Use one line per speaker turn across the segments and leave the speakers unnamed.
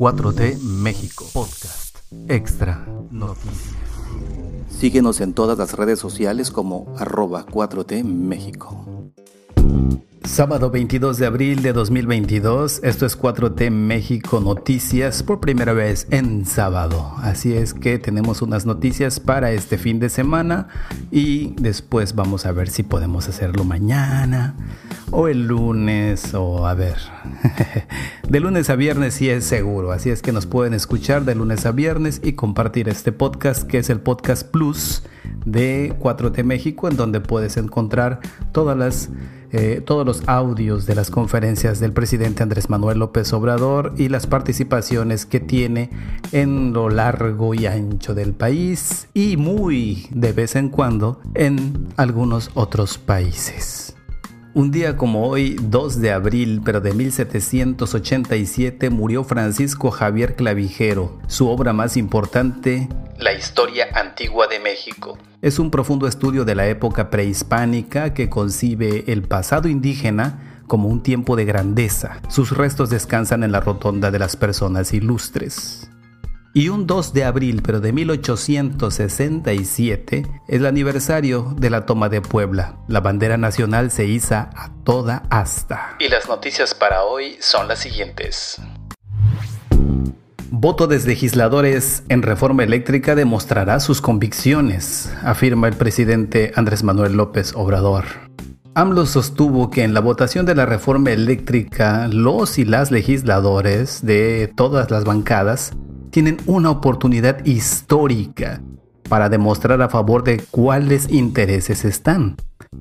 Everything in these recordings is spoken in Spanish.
4T México Podcast Extra Noticias.
Síguenos en todas las redes sociales como arroba 4T México.
Sábado 22 de abril de 2022, esto es 4T México Noticias por primera vez en sábado. Así es que tenemos unas noticias para este fin de semana y después vamos a ver si podemos hacerlo mañana o el lunes o a ver. De lunes a viernes sí es seguro, así es que nos pueden escuchar de lunes a viernes y compartir este podcast que es el podcast Plus de 4T México en donde puedes encontrar todas las eh, todos los audios de las conferencias del presidente Andrés Manuel López Obrador y las participaciones que tiene en lo largo y ancho del país y muy de vez en cuando en algunos otros países. Un día como hoy, 2 de abril, pero de 1787, murió Francisco Javier Clavijero. Su obra más importante, La historia antigua de México. Es un profundo estudio de la época prehispánica que concibe el pasado indígena como un tiempo de grandeza. Sus restos descansan en la rotonda de las personas ilustres. Y un 2 de abril, pero de 1867, es el aniversario de la toma de Puebla. La bandera nacional se iza a toda asta. Y las noticias para hoy son las siguientes. Voto de legisladores en reforma eléctrica demostrará sus convicciones, afirma el presidente Andrés Manuel López Obrador. AMLO sostuvo que en la votación de la reforma eléctrica los y las legisladores de todas las bancadas tienen una oportunidad histórica para demostrar a favor de cuáles intereses están,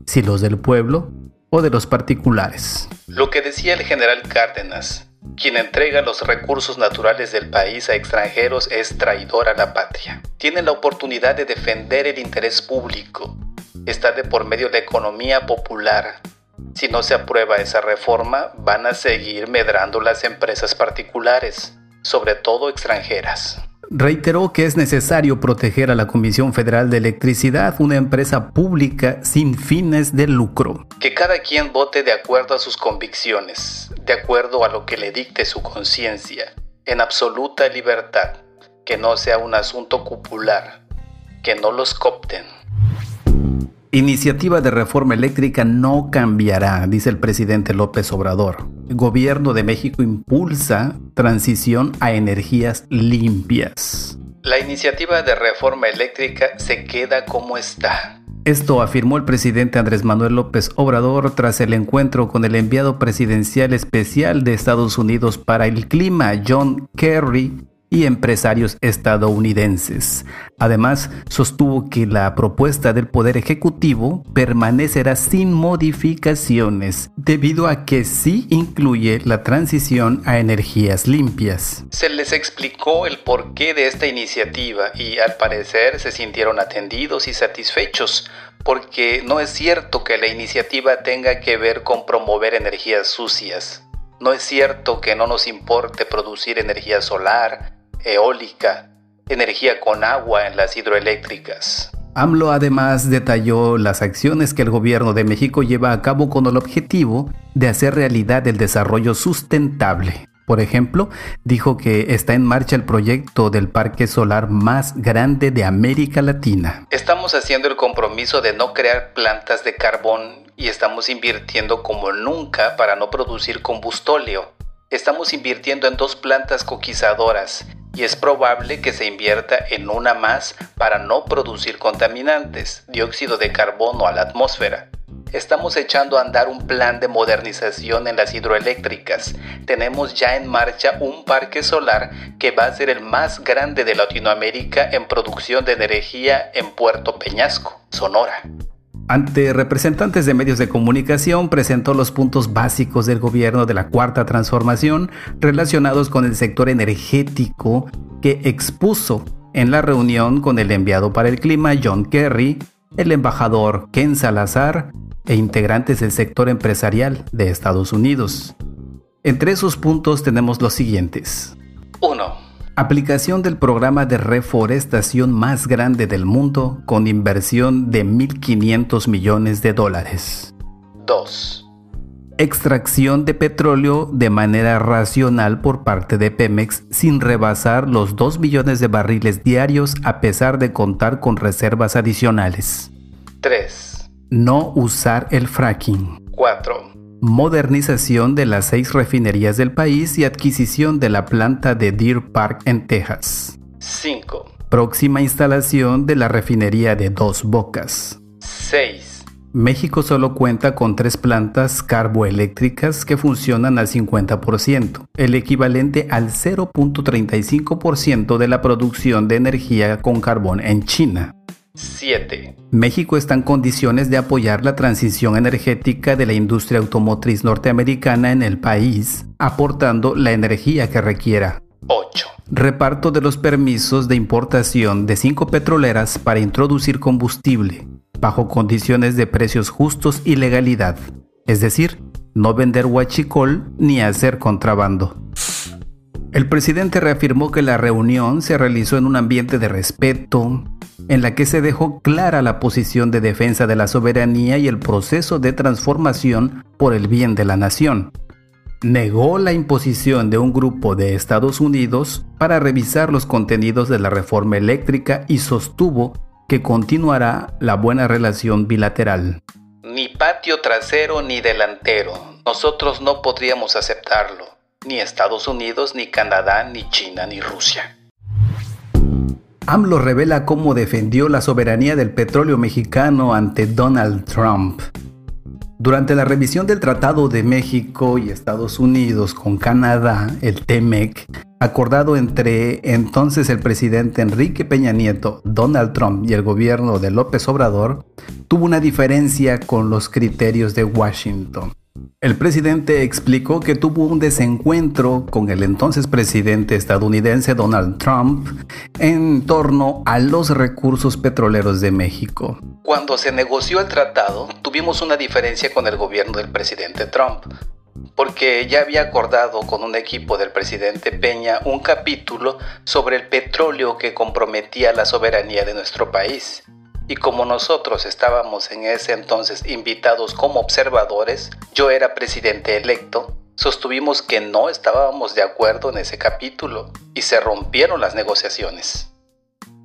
si los del pueblo o de los particulares. Lo que decía el general Cárdenas, quien entrega los recursos naturales del país a extranjeros es traidor a la patria. Tienen la oportunidad de defender el interés público. Está de por medio la economía popular. Si no se aprueba esa reforma, van a seguir medrando las empresas particulares sobre todo extranjeras. Reiteró que es necesario proteger a la Comisión Federal de Electricidad, una empresa pública sin fines de lucro. Que cada quien vote de acuerdo a sus convicciones, de acuerdo a lo que le dicte su conciencia, en absoluta libertad, que no sea un asunto cupular, que no los copten. Iniciativa de reforma eléctrica no cambiará, dice el presidente López Obrador. El gobierno de México impulsa transición a energías limpias. La iniciativa de reforma eléctrica se queda como está. Esto afirmó el presidente Andrés Manuel López Obrador tras el encuentro con el enviado presidencial especial de Estados Unidos para el clima, John Kerry, y empresarios estadounidenses. Además, sostuvo que la propuesta del Poder Ejecutivo permanecerá sin modificaciones, debido a que sí incluye la transición a energías limpias. Se les explicó el porqué de esta iniciativa y al parecer se sintieron atendidos y satisfechos, porque no es cierto que la iniciativa tenga que ver con promover energías sucias. No es cierto que no nos importe producir energía solar, eólica, energía con agua en las hidroeléctricas. AMLO además detalló las acciones que el gobierno de México lleva a cabo con el objetivo de hacer realidad el desarrollo sustentable. Por ejemplo, dijo que está en marcha el proyecto del parque solar más grande de América Latina. Estamos haciendo el compromiso de no crear plantas de carbón y estamos invirtiendo como nunca para no producir combustóleo. Estamos invirtiendo en dos plantas coquizadoras y es probable que se invierta en una más para no producir contaminantes, dióxido de carbono a la atmósfera. Estamos echando a andar un plan de modernización en las hidroeléctricas. Tenemos ya en marcha un parque solar que va a ser el más grande de Latinoamérica en producción de energía en Puerto Peñasco, Sonora. Ante representantes de medios de comunicación presentó los puntos básicos del gobierno de la Cuarta Transformación relacionados con el sector energético que expuso en la reunión con el enviado para el clima John Kerry, el embajador Ken Salazar e integrantes del sector empresarial de Estados Unidos. Entre esos puntos tenemos los siguientes. 1 aplicación del programa de reforestación más grande del mundo con inversión de 1.500 millones de dólares. 2. extracción de petróleo de manera racional por parte de Pemex sin rebasar los 2 millones de barriles diarios a pesar de contar con reservas adicionales.
3.
No usar el fracking.
4.
Modernización de las seis refinerías del país y adquisición de la planta de Deer Park en Texas.
5.
Próxima instalación de la refinería de Dos Bocas.
6.
México solo cuenta con tres plantas carboeléctricas que funcionan al 50%, el equivalente al 0.35% de la producción de energía con carbón en China.
7.
México está en condiciones de apoyar la transición energética de la industria automotriz norteamericana en el país, aportando la energía que requiera.
8.
Reparto de los permisos de importación de cinco petroleras para introducir combustible, bajo condiciones de precios justos y legalidad, es decir, no vender huachicol ni hacer contrabando. El presidente reafirmó que la reunión se realizó en un ambiente de respeto, en la que se dejó clara la posición de defensa de la soberanía y el proceso de transformación por el bien de la nación. Negó la imposición de un grupo de Estados Unidos para revisar los contenidos de la reforma eléctrica y sostuvo que continuará la buena relación bilateral.
Ni patio trasero ni delantero. Nosotros no podríamos aceptarlo. Ni Estados Unidos, ni Canadá, ni China, ni Rusia.
AMLO revela cómo defendió la soberanía del petróleo mexicano ante Donald Trump. Durante la revisión del Tratado de México y Estados Unidos con Canadá, el TEMEC, acordado entre entonces el presidente Enrique Peña Nieto, Donald Trump y el gobierno de López Obrador, tuvo una diferencia con los criterios de Washington. El presidente explicó que tuvo un desencuentro con el entonces presidente estadounidense Donald Trump en torno a los recursos petroleros de México.
Cuando se negoció el tratado, tuvimos una diferencia con el gobierno del presidente Trump, porque ya había acordado con un equipo del presidente Peña un capítulo sobre el petróleo que comprometía la soberanía de nuestro país. Y como nosotros estábamos en ese entonces invitados como observadores, yo era presidente electo, sostuvimos que no estábamos de acuerdo en ese capítulo y se rompieron las negociaciones.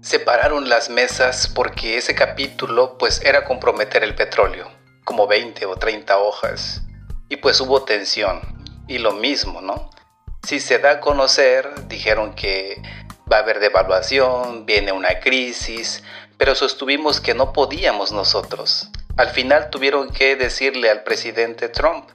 Separaron las mesas porque ese capítulo pues era comprometer el petróleo, como 20 o 30 hojas, y pues hubo tensión. Y lo mismo, ¿no? Si se da a conocer, dijeron que va a haber devaluación, viene una crisis, pero sostuvimos que no podíamos nosotros. Al final tuvieron que decirle al presidente Trump,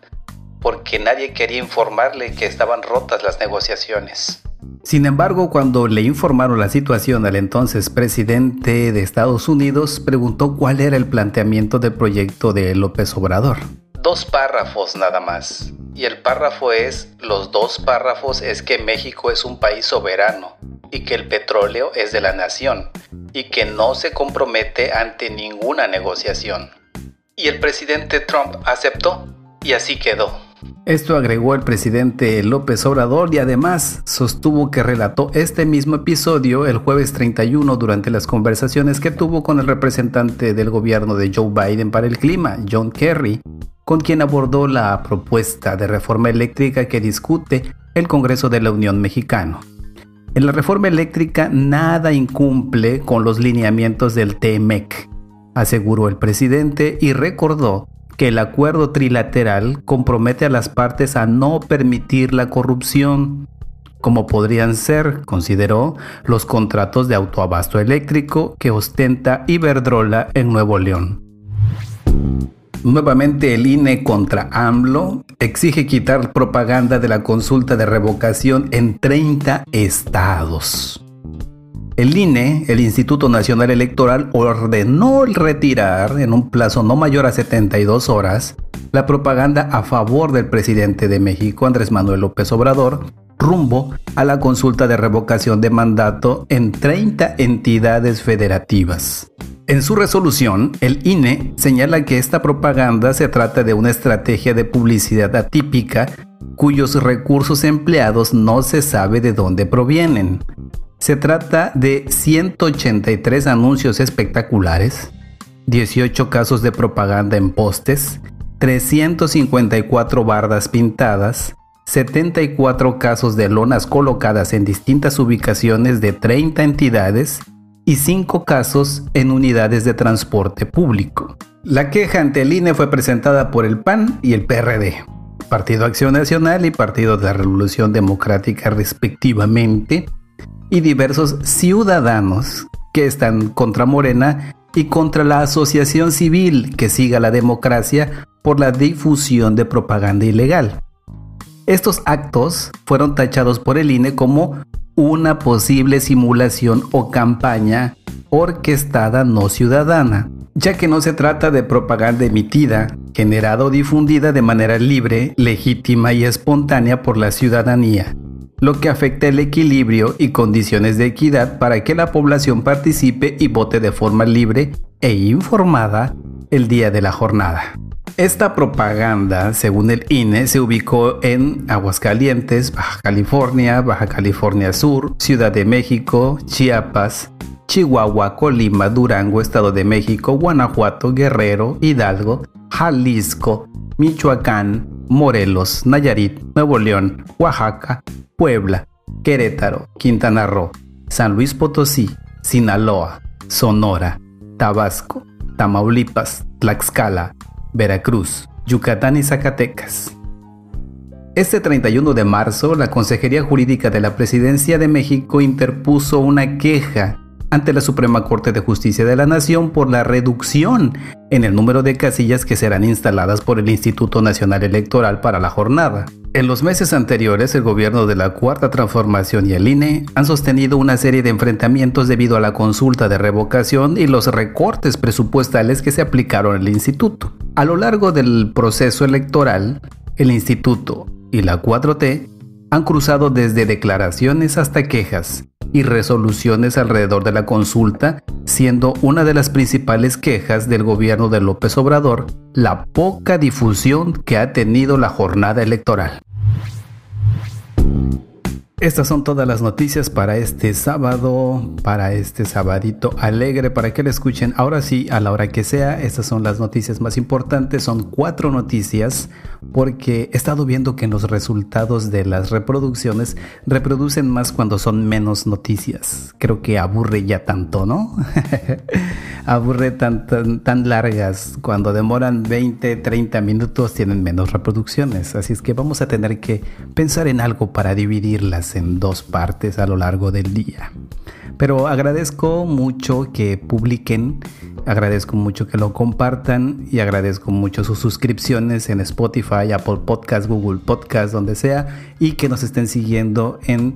porque nadie quería informarle que estaban rotas las negociaciones.
Sin embargo, cuando le informaron la situación al entonces presidente de Estados Unidos, preguntó cuál era el planteamiento del proyecto de López Obrador.
Dos párrafos nada más. Y el párrafo es, los dos párrafos es que México es un país soberano y que el petróleo es de la nación y que no se compromete ante ninguna negociación. Y el presidente Trump aceptó y así quedó.
Esto agregó el presidente López Obrador y además sostuvo que relató este mismo episodio el jueves 31 durante las conversaciones que tuvo con el representante del gobierno de Joe Biden para el clima, John Kerry, con quien abordó la propuesta de reforma eléctrica que discute el Congreso de la Unión Mexicano. En la reforma eléctrica nada incumple con los lineamientos del TMEC, aseguró el presidente y recordó que el acuerdo trilateral compromete a las partes a no permitir la corrupción, como podrían ser, consideró, los contratos de autoabasto eléctrico que ostenta Iberdrola en Nuevo León. Nuevamente el INE contra AMLO exige quitar propaganda de la consulta de revocación en 30 estados. El INE, el Instituto Nacional Electoral, ordenó retirar en un plazo no mayor a 72 horas la propaganda a favor del presidente de México, Andrés Manuel López Obrador, rumbo a la consulta de revocación de mandato en 30 entidades federativas. En su resolución, el INE señala que esta propaganda se trata de una estrategia de publicidad atípica cuyos recursos empleados no se sabe de dónde provienen. Se trata de 183 anuncios espectaculares, 18 casos de propaganda en postes 354 bardas pintadas, 74 casos de lonas colocadas en distintas ubicaciones de 30 entidades y 5 casos en unidades de transporte público. La queja ante el INE fue presentada por el PAN y el PRD, Partido Acción Nacional y Partido de la Revolución Democrática respectivamente, y diversos ciudadanos que están contra Morena y contra la asociación civil que siga la democracia por la difusión de propaganda ilegal. Estos actos fueron tachados por el INE como una posible simulación o campaña orquestada no ciudadana, ya que no se trata de propaganda emitida, generada o difundida de manera libre, legítima y espontánea por la ciudadanía, lo que afecta el equilibrio y condiciones de equidad para que la población participe y vote de forma libre e informada el día de la jornada. Esta propaganda, según el INE, se ubicó en Aguascalientes, Baja California, Baja California Sur, Ciudad de México, Chiapas, Chihuahua, Colima, Durango, Estado de México, Guanajuato, Guerrero, Hidalgo, Jalisco, Michoacán, Morelos, Nayarit, Nuevo León, Oaxaca, Puebla, Querétaro, Quintana Roo, San Luis Potosí, Sinaloa, Sonora, Tabasco, Tamaulipas, Tlaxcala, Veracruz, Yucatán y Zacatecas. Este 31 de marzo, la Consejería Jurídica de la Presidencia de México interpuso una queja ante la Suprema Corte de Justicia de la Nación por la reducción en el número de casillas que serán instaladas por el Instituto Nacional Electoral para la jornada. En los meses anteriores, el gobierno de la Cuarta Transformación y el INE han sostenido una serie de enfrentamientos debido a la consulta de revocación y los recortes presupuestales que se aplicaron al instituto. A lo largo del proceso electoral, el instituto y la 4T han cruzado desde declaraciones hasta quejas y resoluciones alrededor de la consulta, siendo una de las principales quejas del gobierno de López Obrador la poca difusión que ha tenido la jornada electoral. Estas son todas las noticias para este sábado, para este sabadito alegre, para que le escuchen ahora sí a la hora que sea. Estas son las noticias más importantes, son cuatro noticias, porque he estado viendo que en los resultados de las reproducciones reproducen más cuando son menos noticias. Creo que aburre ya tanto, ¿no? aburre tan, tan largas. Cuando demoran 20, 30 minutos tienen menos reproducciones. Así es que vamos a tener que pensar en algo para dividirlas en dos partes a lo largo del día. Pero agradezco mucho que publiquen, agradezco mucho que lo compartan y agradezco mucho sus suscripciones en Spotify, Apple Podcast, Google Podcast, donde sea, y que nos estén siguiendo en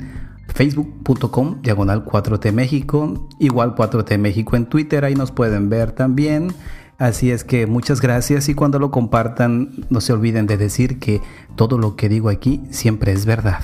facebook.com diagonal 4T México, igual 4T México en Twitter, ahí nos pueden ver también. Así es que muchas gracias y cuando lo compartan no se olviden de decir que todo lo que digo aquí siempre es verdad.